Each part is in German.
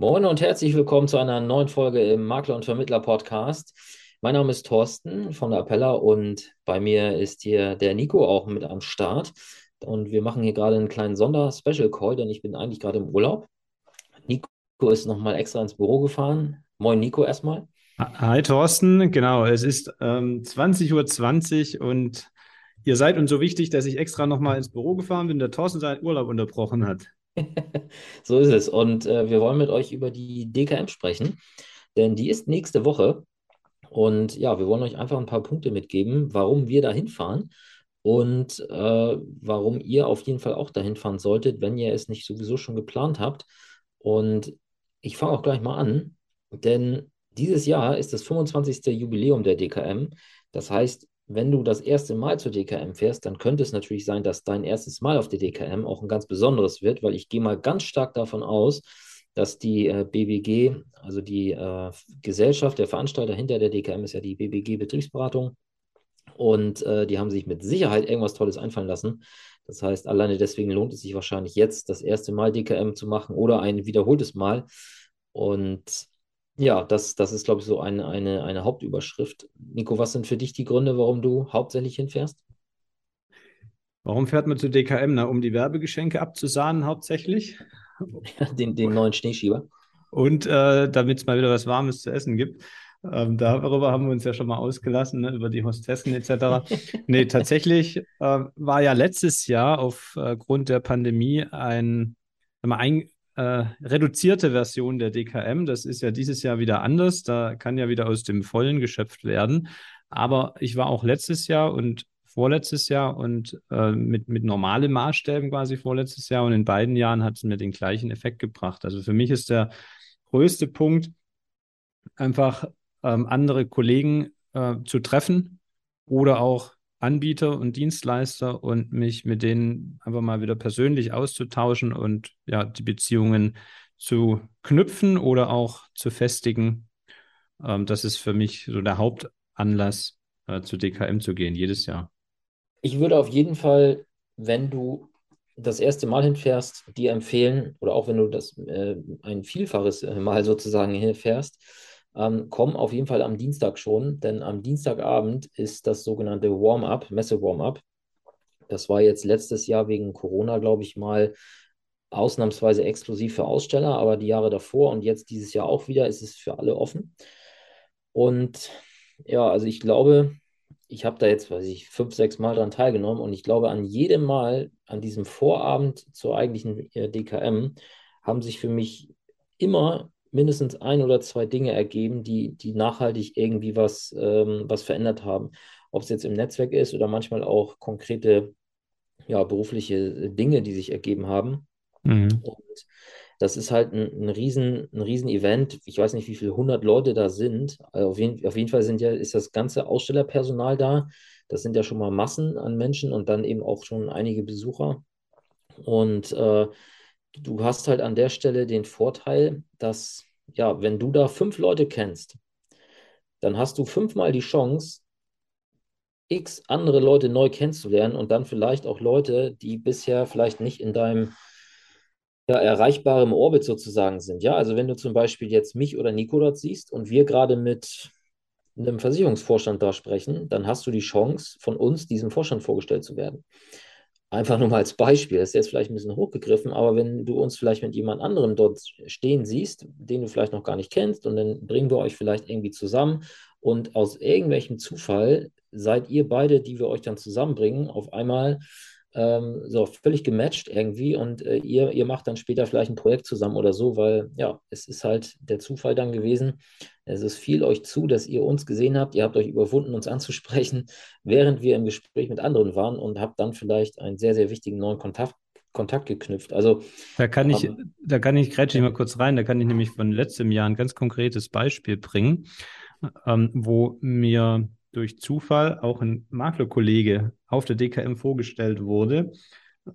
Moin und herzlich willkommen zu einer neuen Folge im Makler und Vermittler Podcast. Mein Name ist Thorsten von der Appella und bei mir ist hier der Nico auch mit am Start. Und wir machen hier gerade einen kleinen Sonder-Special-Call, denn ich bin eigentlich gerade im Urlaub. Nico ist nochmal extra ins Büro gefahren. Moin Nico erstmal. Hi Thorsten, genau, es ist ähm, 20.20 Uhr und ihr seid uns so wichtig, dass ich extra nochmal ins Büro gefahren bin, der Thorsten seinen Urlaub unterbrochen hat. so ist es. Und äh, wir wollen mit euch über die DKM sprechen, denn die ist nächste Woche. Und ja, wir wollen euch einfach ein paar Punkte mitgeben, warum wir da hinfahren und äh, warum ihr auf jeden Fall auch dahin fahren solltet, wenn ihr es nicht sowieso schon geplant habt. Und ich fange auch gleich mal an, denn dieses Jahr ist das 25. Jubiläum der DKM. Das heißt, wenn du das erste Mal zur DKM fährst, dann könnte es natürlich sein, dass dein erstes Mal auf der DKM auch ein ganz besonderes wird, weil ich gehe mal ganz stark davon aus, dass die äh, BBG, also die äh, Gesellschaft, der Veranstalter hinter der DKM ist ja die BBG Betriebsberatung und äh, die haben sich mit Sicherheit irgendwas Tolles einfallen lassen. Das heißt, alleine deswegen lohnt es sich wahrscheinlich jetzt, das erste Mal DKM zu machen oder ein wiederholtes Mal. Und ja, das, das ist, glaube ich, so eine, eine, eine Hauptüberschrift. Nico, was sind für dich die Gründe, warum du hauptsächlich hinfährst? Warum fährt man zu DKM? Na, um die Werbegeschenke abzusahnen hauptsächlich. den, den neuen Schneeschieber. Und äh, damit es mal wieder was Warmes zu essen gibt. Ähm, darüber haben wir uns ja schon mal ausgelassen, ne, über die Hostessen etc. nee, tatsächlich äh, war ja letztes Jahr aufgrund äh, der Pandemie ein, ein, äh, reduzierte Version der DKM. Das ist ja dieses Jahr wieder anders. Da kann ja wieder aus dem Vollen geschöpft werden. Aber ich war auch letztes Jahr und vorletztes Jahr und äh, mit, mit normalen Maßstäben quasi vorletztes Jahr. Und in beiden Jahren hat es mir den gleichen Effekt gebracht. Also für mich ist der größte Punkt, einfach ähm, andere Kollegen äh, zu treffen oder auch Anbieter und Dienstleister und mich mit denen einfach mal wieder persönlich auszutauschen und ja, die Beziehungen zu knüpfen oder auch zu festigen. Ähm, das ist für mich so der Hauptanlass, äh, zu DKM zu gehen, jedes Jahr. Ich würde auf jeden Fall, wenn du das erste Mal hinfährst, dir empfehlen, oder auch wenn du das äh, ein Vielfaches äh, Mal sozusagen hinfährst, ähm, kommen auf jeden Fall am Dienstag schon, denn am Dienstagabend ist das sogenannte Warm-up, Messe-Warm-up. Das war jetzt letztes Jahr wegen Corona, glaube ich, mal ausnahmsweise exklusiv für Aussteller, aber die Jahre davor und jetzt dieses Jahr auch wieder ist es für alle offen. Und ja, also ich glaube, ich habe da jetzt, weiß ich, fünf, sechs Mal dran teilgenommen und ich glaube, an jedem Mal, an diesem Vorabend zur eigentlichen äh, DKM, haben sich für mich immer mindestens ein oder zwei Dinge ergeben, die, die nachhaltig irgendwie was, ähm, was verändert haben. Ob es jetzt im Netzwerk ist oder manchmal auch konkrete ja, berufliche Dinge, die sich ergeben haben. Mhm. Und das ist halt ein, ein, riesen, ein riesen Event. Ich weiß nicht, wie viele hundert Leute da sind. Also auf, jeden, auf jeden Fall sind ja, ist das ganze Ausstellerpersonal da. Das sind ja schon mal Massen an Menschen und dann eben auch schon einige Besucher. Und äh, du hast halt an der Stelle den Vorteil, dass, ja, wenn du da fünf Leute kennst, dann hast du fünfmal die Chance, x andere Leute neu kennenzulernen und dann vielleicht auch Leute, die bisher vielleicht nicht in deinem ja, erreichbarem Orbit sozusagen sind. Ja, also wenn du zum Beispiel jetzt mich oder Nico dort siehst und wir gerade mit einem Versicherungsvorstand da sprechen, dann hast du die Chance, von uns diesem Vorstand vorgestellt zu werden. Einfach nur mal als Beispiel, das ist jetzt vielleicht ein bisschen hochgegriffen, aber wenn du uns vielleicht mit jemand anderem dort stehen siehst, den du vielleicht noch gar nicht kennst, und dann bringen wir euch vielleicht irgendwie zusammen und aus irgendwelchem Zufall seid ihr beide, die wir euch dann zusammenbringen, auf einmal ähm, so völlig gematcht irgendwie und äh, ihr, ihr macht dann später vielleicht ein Projekt zusammen oder so, weil ja, es ist halt der Zufall dann gewesen. Es ist viel euch zu, dass ihr uns gesehen habt. Ihr habt euch überwunden, uns anzusprechen, während wir im Gespräch mit anderen waren und habt dann vielleicht einen sehr, sehr wichtigen neuen Kontakt Kontakt geknüpft. Also da kann ich, ähm, da kann ich grätsch mal kurz rein. Da kann ich nämlich von letztem Jahr ein ganz konkretes Beispiel bringen, ähm, wo mir durch Zufall auch ein Maklerkollege auf der DKM vorgestellt wurde,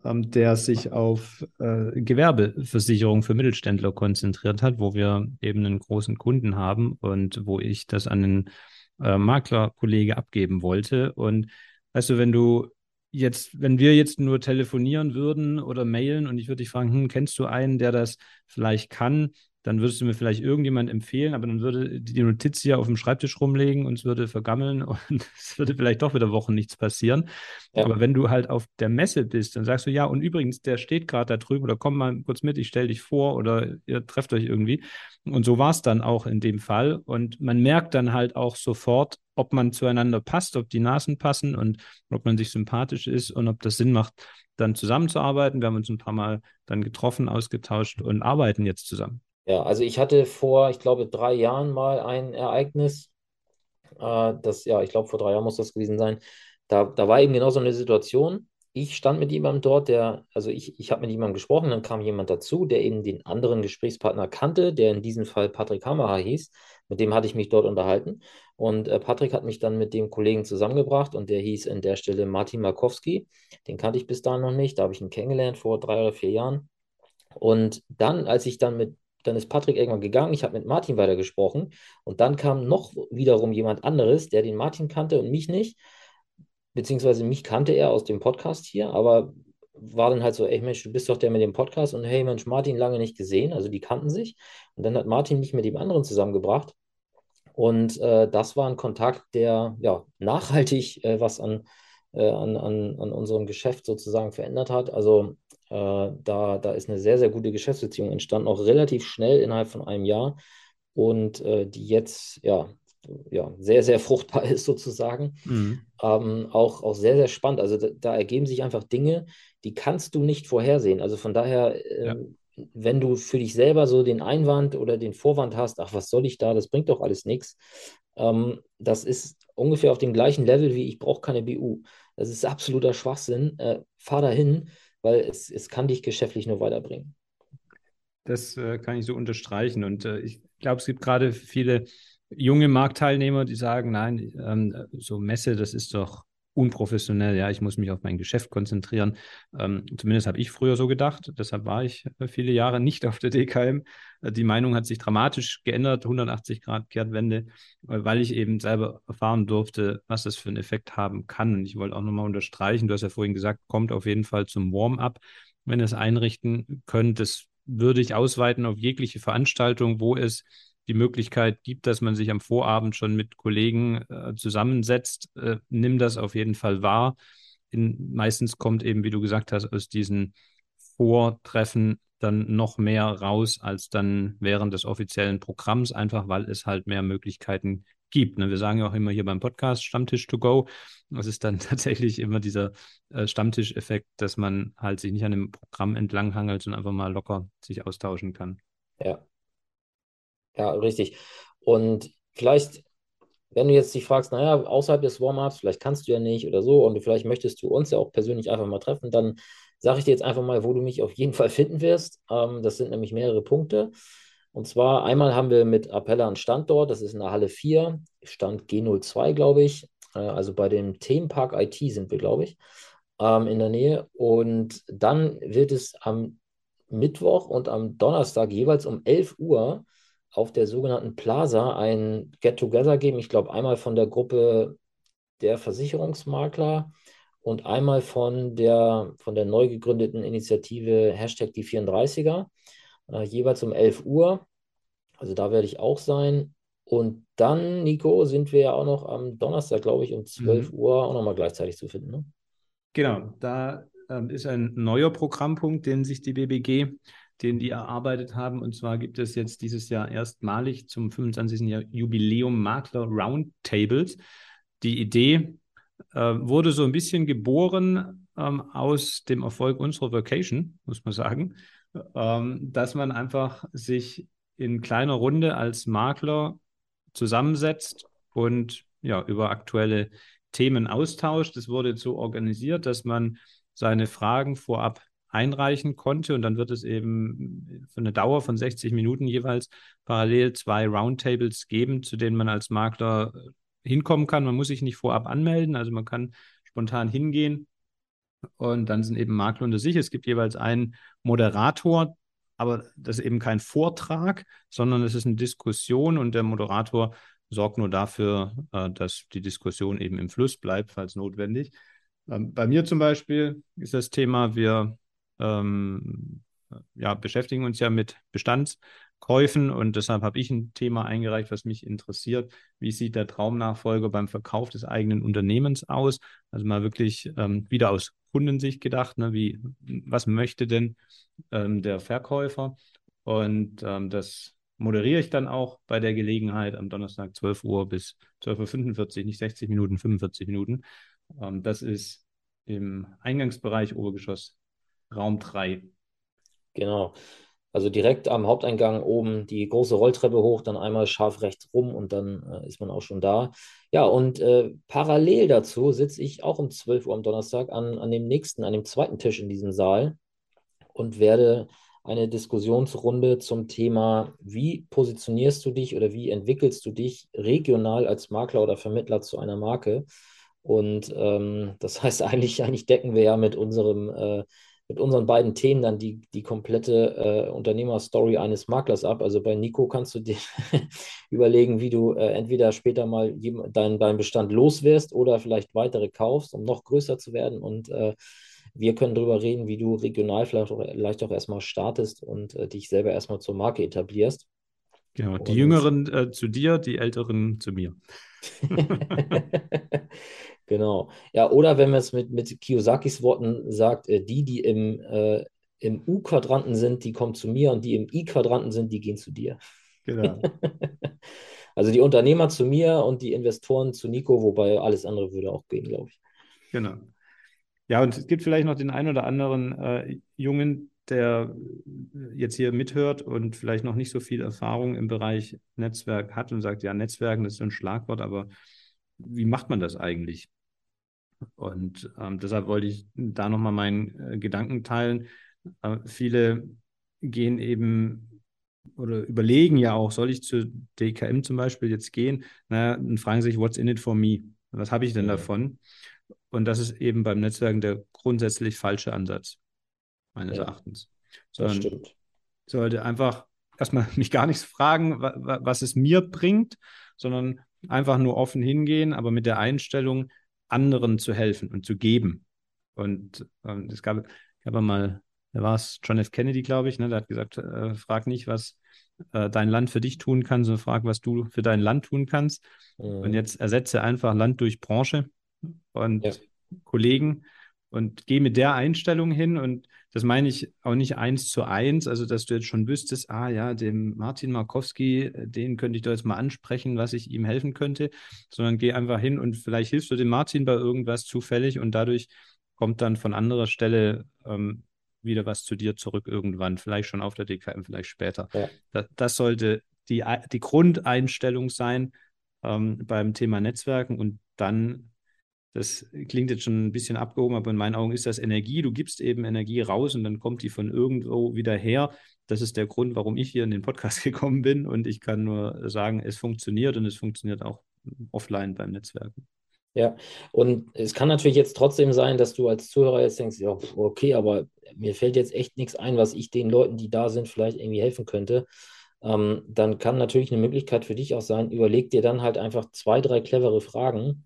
ähm, der sich auf äh, Gewerbeversicherung für Mittelständler konzentriert hat, wo wir eben einen großen Kunden haben und wo ich das an einen äh, Maklerkollege abgeben wollte. Und du, wenn du jetzt, wenn wir jetzt nur telefonieren würden oder mailen und ich würde dich fragen, hm, kennst du einen, der das vielleicht kann, dann würdest du mir vielleicht irgendjemand empfehlen, aber dann würde die Notiz hier auf dem Schreibtisch rumlegen und es würde vergammeln und es würde vielleicht doch wieder Wochen nichts passieren. Ja. Aber wenn du halt auf der Messe bist, dann sagst du, ja, und übrigens, der steht gerade da drüben oder komm mal kurz mit, ich stelle dich vor oder ihr trefft euch irgendwie. Und so war es dann auch in dem Fall. Und man merkt dann halt auch sofort, ob man zueinander passt, ob die Nasen passen und ob man sich sympathisch ist und ob das Sinn macht, dann zusammenzuarbeiten. Wir haben uns ein paar Mal dann getroffen, ausgetauscht und arbeiten jetzt zusammen. Ja, also ich hatte vor, ich glaube, drei Jahren mal ein Ereignis. Äh, das, ja, ich glaube, vor drei Jahren muss das gewesen sein. Da, da war eben genau so eine Situation. Ich stand mit jemandem dort, der, also ich, ich habe mit jemandem gesprochen, dann kam jemand dazu, der eben den anderen Gesprächspartner kannte, der in diesem Fall Patrick Hammerer hieß. Mit dem hatte ich mich dort unterhalten. Und äh, Patrick hat mich dann mit dem Kollegen zusammengebracht und der hieß an der Stelle Martin Markowski. Den kannte ich bis dahin noch nicht. Da habe ich ihn kennengelernt vor drei oder vier Jahren. Und dann, als ich dann mit dann ist Patrick irgendwann gegangen, ich habe mit Martin weitergesprochen. Und dann kam noch wiederum jemand anderes, der den Martin kannte und mich nicht, beziehungsweise mich kannte er aus dem Podcast hier, aber war dann halt so, ey Mensch, du bist doch der mit dem Podcast. Und hey Mensch, Martin lange nicht gesehen, also die kannten sich. Und dann hat Martin mich mit dem anderen zusammengebracht. Und äh, das war ein Kontakt, der ja nachhaltig äh, was an, äh, an, an, an unserem Geschäft sozusagen verändert hat. Also da, da ist eine sehr, sehr gute Geschäftsbeziehung entstanden, auch relativ schnell innerhalb von einem Jahr und äh, die jetzt ja, ja sehr, sehr fruchtbar ist sozusagen. Mhm. Ähm, auch, auch sehr, sehr spannend. Also da, da, ergeben sich einfach Dinge, die kannst du nicht vorhersehen. Also von daher, äh, ja. wenn du für dich selber so den Einwand oder den Vorwand hast, ach, was soll ich da, das bringt doch alles nichts. Ähm, das ist ungefähr auf dem gleichen Level wie ich brauche keine BU. Das ist absoluter Schwachsinn. Äh, fahr dahin weil es, es kann dich geschäftlich nur weiterbringen. Das äh, kann ich so unterstreichen. Und äh, ich glaube, es gibt gerade viele junge Marktteilnehmer, die sagen, nein, ähm, so Messe, das ist doch unprofessionell, ja, ich muss mich auf mein Geschäft konzentrieren. Ähm, zumindest habe ich früher so gedacht. Deshalb war ich äh, viele Jahre nicht auf der DKM. Äh, die Meinung hat sich dramatisch geändert, 180 Grad Kehrtwende, äh, weil ich eben selber erfahren durfte, was das für einen Effekt haben kann. Und ich wollte auch nochmal unterstreichen, du hast ja vorhin gesagt, kommt auf jeden Fall zum Warm-up, wenn ihr es einrichten könnt. Das würde ich ausweiten auf jegliche Veranstaltung, wo es die Möglichkeit gibt, dass man sich am Vorabend schon mit Kollegen äh, zusammensetzt, äh, nimm das auf jeden Fall wahr. In, meistens kommt eben, wie du gesagt hast, aus diesen Vortreffen dann noch mehr raus als dann während des offiziellen Programms, einfach weil es halt mehr Möglichkeiten gibt. Ne? Wir sagen ja auch immer hier beim Podcast Stammtisch to go. Das ist dann tatsächlich immer dieser äh, Stammtischeffekt, dass man halt sich nicht an dem Programm entlanghangelt, sondern einfach mal locker sich austauschen kann. Ja, ja, richtig. Und vielleicht, wenn du jetzt dich fragst, naja, außerhalb des Warm-ups, vielleicht kannst du ja nicht oder so, und vielleicht möchtest du uns ja auch persönlich einfach mal treffen, dann sage ich dir jetzt einfach mal, wo du mich auf jeden Fall finden wirst. Ähm, das sind nämlich mehrere Punkte. Und zwar einmal haben wir mit Appella einen Standort, das ist in der Halle 4, Stand G02, glaube ich. Äh, also bei dem Themenpark IT sind wir, glaube ich, ähm, in der Nähe. Und dann wird es am Mittwoch und am Donnerstag jeweils um 11 Uhr auf der sogenannten Plaza ein Get-Together geben. Ich glaube, einmal von der Gruppe der Versicherungsmakler und einmal von der, von der neu gegründeten Initiative Hashtag die 34er, äh, jeweils um 11 Uhr. Also da werde ich auch sein. Und dann, Nico, sind wir ja auch noch am Donnerstag, glaube ich, um 12 mhm. Uhr auch nochmal gleichzeitig zu finden. Ne? Genau, da ähm, ist ein neuer Programmpunkt, den sich die BBG den die erarbeitet haben. Und zwar gibt es jetzt dieses Jahr erstmalig zum 25. Jahr Jubiläum Makler Roundtables. Die Idee äh, wurde so ein bisschen geboren ähm, aus dem Erfolg unserer Vacation, muss man sagen, ähm, dass man einfach sich in kleiner Runde als Makler zusammensetzt und ja, über aktuelle Themen austauscht. Es wurde so organisiert, dass man seine Fragen vorab einreichen konnte. Und dann wird es eben für eine Dauer von 60 Minuten jeweils parallel zwei Roundtables geben, zu denen man als Makler äh, hinkommen kann. Man muss sich nicht vorab anmelden, also man kann spontan hingehen. Und dann sind eben Makler unter sich. Es gibt jeweils einen Moderator, aber das ist eben kein Vortrag, sondern es ist eine Diskussion und der Moderator sorgt nur dafür, äh, dass die Diskussion eben im Fluss bleibt, falls notwendig. Ähm, bei mir zum Beispiel ist das Thema, wir ähm, ja, beschäftigen uns ja mit Bestands Käufen und deshalb habe ich ein Thema eingereicht, was mich interessiert. Wie sieht der Traumnachfolger beim Verkauf des eigenen Unternehmens aus? Also mal wirklich ähm, wieder aus Kundensicht gedacht, ne? wie, was möchte denn ähm, der Verkäufer? Und ähm, das moderiere ich dann auch bei der Gelegenheit am Donnerstag 12 Uhr bis 12.45 Uhr, nicht 60 Minuten, 45 Minuten. Ähm, das ist im Eingangsbereich Obergeschoss Raum 3. Genau. Also direkt am Haupteingang oben die große Rolltreppe hoch, dann einmal scharf rechts rum und dann äh, ist man auch schon da. Ja, und äh, parallel dazu sitze ich auch um 12 Uhr am Donnerstag an, an dem nächsten, an dem zweiten Tisch in diesem Saal und werde eine Diskussionsrunde zum Thema, wie positionierst du dich oder wie entwickelst du dich regional als Makler oder Vermittler zu einer Marke. Und ähm, das heißt, eigentlich, eigentlich decken wir ja mit unserem äh, mit unseren beiden Themen dann die, die komplette äh, Unternehmerstory eines Maklers ab. Also bei Nico kannst du dir überlegen, wie du äh, entweder später mal deinen dein Bestand loswirst oder vielleicht weitere kaufst, um noch größer zu werden. Und äh, wir können darüber reden, wie du regional vielleicht auch, vielleicht auch erstmal startest und äh, dich selber erstmal zur Marke etablierst. Genau, die und, Jüngeren äh, zu dir, die Älteren zu mir. genau. Ja, oder wenn man es mit, mit Kiyosakis Worten sagt, äh, die, die im, äh, im U-Quadranten sind, die kommen zu mir und die im I-Quadranten sind, die gehen zu dir. Genau. also die Unternehmer zu mir und die Investoren zu Nico, wobei alles andere würde auch gehen, glaube ich. Genau. Ja, und es gibt vielleicht noch den einen oder anderen äh, Jungen, der jetzt hier mithört und vielleicht noch nicht so viel Erfahrung im Bereich Netzwerk hat und sagt, ja, Netzwerken das ist so ein Schlagwort, aber wie macht man das eigentlich? Und ähm, deshalb wollte ich da nochmal meinen äh, Gedanken teilen. Äh, viele gehen eben oder überlegen ja auch, soll ich zu DKM zum Beispiel jetzt gehen? Naja, und fragen sich, what's in it for me? Was habe ich denn davon? Und das ist eben beim Netzwerken der grundsätzlich falsche Ansatz, meines ja, Erachtens. Sondern das stimmt. sollte einfach erstmal mich gar nichts fragen, was es mir bringt, sondern einfach nur offen hingehen, aber mit der Einstellung, anderen zu helfen und zu geben. Und ähm, es gab, ich habe mal, da war es John F. Kennedy, glaube ich, ne, der hat gesagt, äh, frag nicht, was äh, dein Land für dich tun kann, sondern frag, was du für dein Land tun kannst. Mhm. Und jetzt ersetze einfach Land durch Branche und ja. Kollegen und gehe mit der Einstellung hin. Und das meine ich auch nicht eins zu eins, also dass du jetzt schon wüsstest, ah ja, dem Martin Markowski, den könnte ich doch jetzt mal ansprechen, was ich ihm helfen könnte, sondern geh einfach hin und vielleicht hilfst du dem Martin bei irgendwas zufällig und dadurch kommt dann von anderer Stelle ähm, wieder was zu dir zurück irgendwann, vielleicht schon auf der DKM, vielleicht später. Ja. Das, das, sollte die, die Grundeinstellung sein ähm, beim Thema Netzwerken. Und dann das klingt jetzt schon ein bisschen abgehoben, aber in meinen Augen ist das Energie. Du gibst eben Energie raus und dann kommt die von irgendwo wieder her. Das ist der Grund, warum ich hier in den Podcast gekommen bin. Und ich kann nur sagen, es funktioniert und es funktioniert auch offline beim Netzwerken. Ja, und es kann natürlich jetzt trotzdem sein, dass du als Zuhörer jetzt denkst, ja, okay, aber mir fällt jetzt echt nichts ein, was ich den Leuten, die da sind, vielleicht irgendwie helfen könnte. Ähm, dann kann natürlich eine Möglichkeit für dich auch sein, überleg dir dann halt einfach zwei, drei clevere Fragen,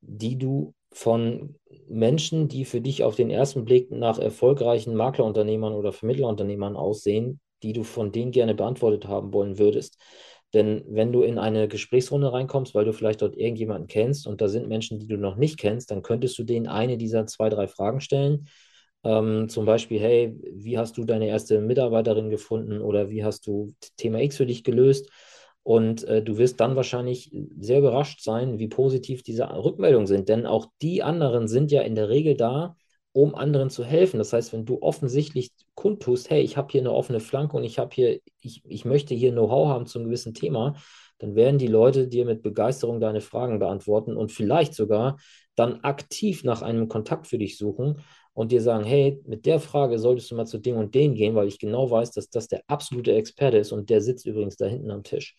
die du von Menschen, die für dich auf den ersten Blick nach erfolgreichen Maklerunternehmern oder Vermittlerunternehmern aussehen, die du von denen gerne beantwortet haben wollen würdest. Denn wenn du in eine Gesprächsrunde reinkommst, weil du vielleicht dort irgendjemanden kennst und da sind Menschen, die du noch nicht kennst, dann könntest du denen eine dieser zwei, drei Fragen stellen. Ähm, zum Beispiel, hey, wie hast du deine erste Mitarbeiterin gefunden oder wie hast du Thema X für dich gelöst? Und äh, du wirst dann wahrscheinlich sehr überrascht sein, wie positiv diese Rückmeldungen sind. Denn auch die anderen sind ja in der Regel da, um anderen zu helfen. Das heißt, wenn du offensichtlich kundtust, hey, ich habe hier eine offene Flanke und ich habe hier, ich, ich möchte hier Know-how haben zu einem gewissen Thema, dann werden die Leute dir mit Begeisterung deine Fragen beantworten und vielleicht sogar dann aktiv nach einem Kontakt für dich suchen und dir sagen, hey, mit der Frage solltest du mal zu dem und dem gehen, weil ich genau weiß, dass das der absolute Experte ist und der sitzt übrigens da hinten am Tisch.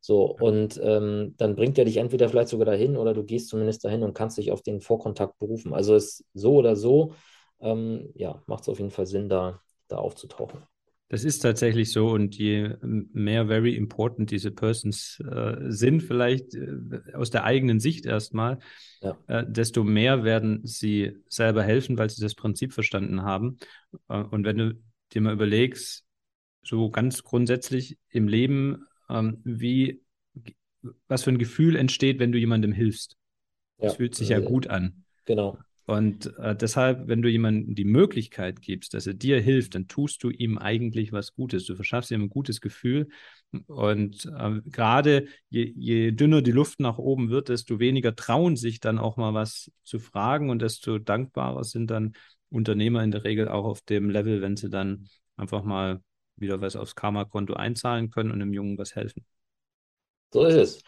So, und ähm, dann bringt er dich entweder vielleicht sogar dahin oder du gehst zumindest dahin und kannst dich auf den Vorkontakt berufen. Also es so oder so, ähm, ja, macht es auf jeden Fall Sinn, da, da aufzutauchen. Das ist tatsächlich so und je mehr very important diese Persons äh, sind, vielleicht äh, aus der eigenen Sicht erstmal, ja. äh, desto mehr werden sie selber helfen, weil sie das Prinzip verstanden haben. Äh, und wenn du dir mal überlegst, so ganz grundsätzlich im Leben, ähm, wie, was für ein Gefühl entsteht, wenn du jemandem hilfst. Es ja, fühlt sich ja äh, gut an. Genau. Und äh, deshalb, wenn du jemandem die Möglichkeit gibst, dass er dir hilft, dann tust du ihm eigentlich was Gutes. Du verschaffst ihm ein gutes Gefühl. Und äh, gerade je, je, dünner die Luft nach oben wird, desto weniger trauen sich dann auch mal was zu fragen und desto dankbarer sind dann Unternehmer in der Regel auch auf dem Level, wenn sie dann einfach mal wieder was aufs Karma-Konto einzahlen können und dem Jungen was helfen. So ist es.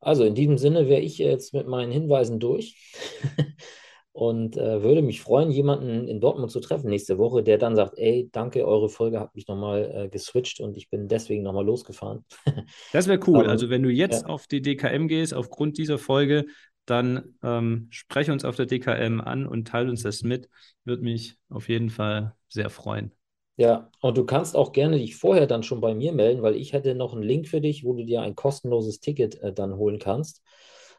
Also in diesem Sinne wäre ich jetzt mit meinen Hinweisen durch. und äh, würde mich freuen, jemanden in Dortmund zu treffen nächste Woche, der dann sagt, ey, danke, eure Folge hat mich nochmal äh, geswitcht und ich bin deswegen nochmal losgefahren. das wäre cool. Um, also wenn du jetzt ja. auf die DKM gehst, aufgrund dieser Folge, dann ähm, spreche uns auf der DKM an und teile uns das mit. Würde mich auf jeden Fall sehr freuen. Ja, und du kannst auch gerne dich vorher dann schon bei mir melden, weil ich hätte noch einen Link für dich, wo du dir ein kostenloses Ticket äh, dann holen kannst.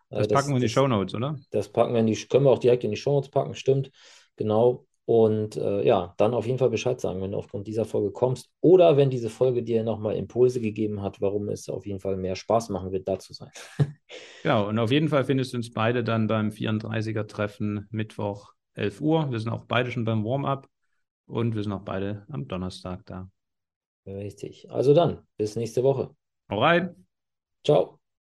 Äh, das, das packen wir in die Show Notes, oder? Das packen wir in die, können wir auch direkt in die Show Notes packen, stimmt. Genau. Und äh, ja, dann auf jeden Fall Bescheid sagen, wenn du aufgrund dieser Folge kommst oder wenn diese Folge dir nochmal Impulse gegeben hat, warum es auf jeden Fall mehr Spaß machen wird, da zu sein. genau, und auf jeden Fall findest du uns beide dann beim 34er-Treffen Mittwoch 11 Uhr. Wir sind auch beide schon beim Warm-up und wir sind auch beide am Donnerstag da. Richtig. Also dann, bis nächste Woche. Hau rein. Ciao.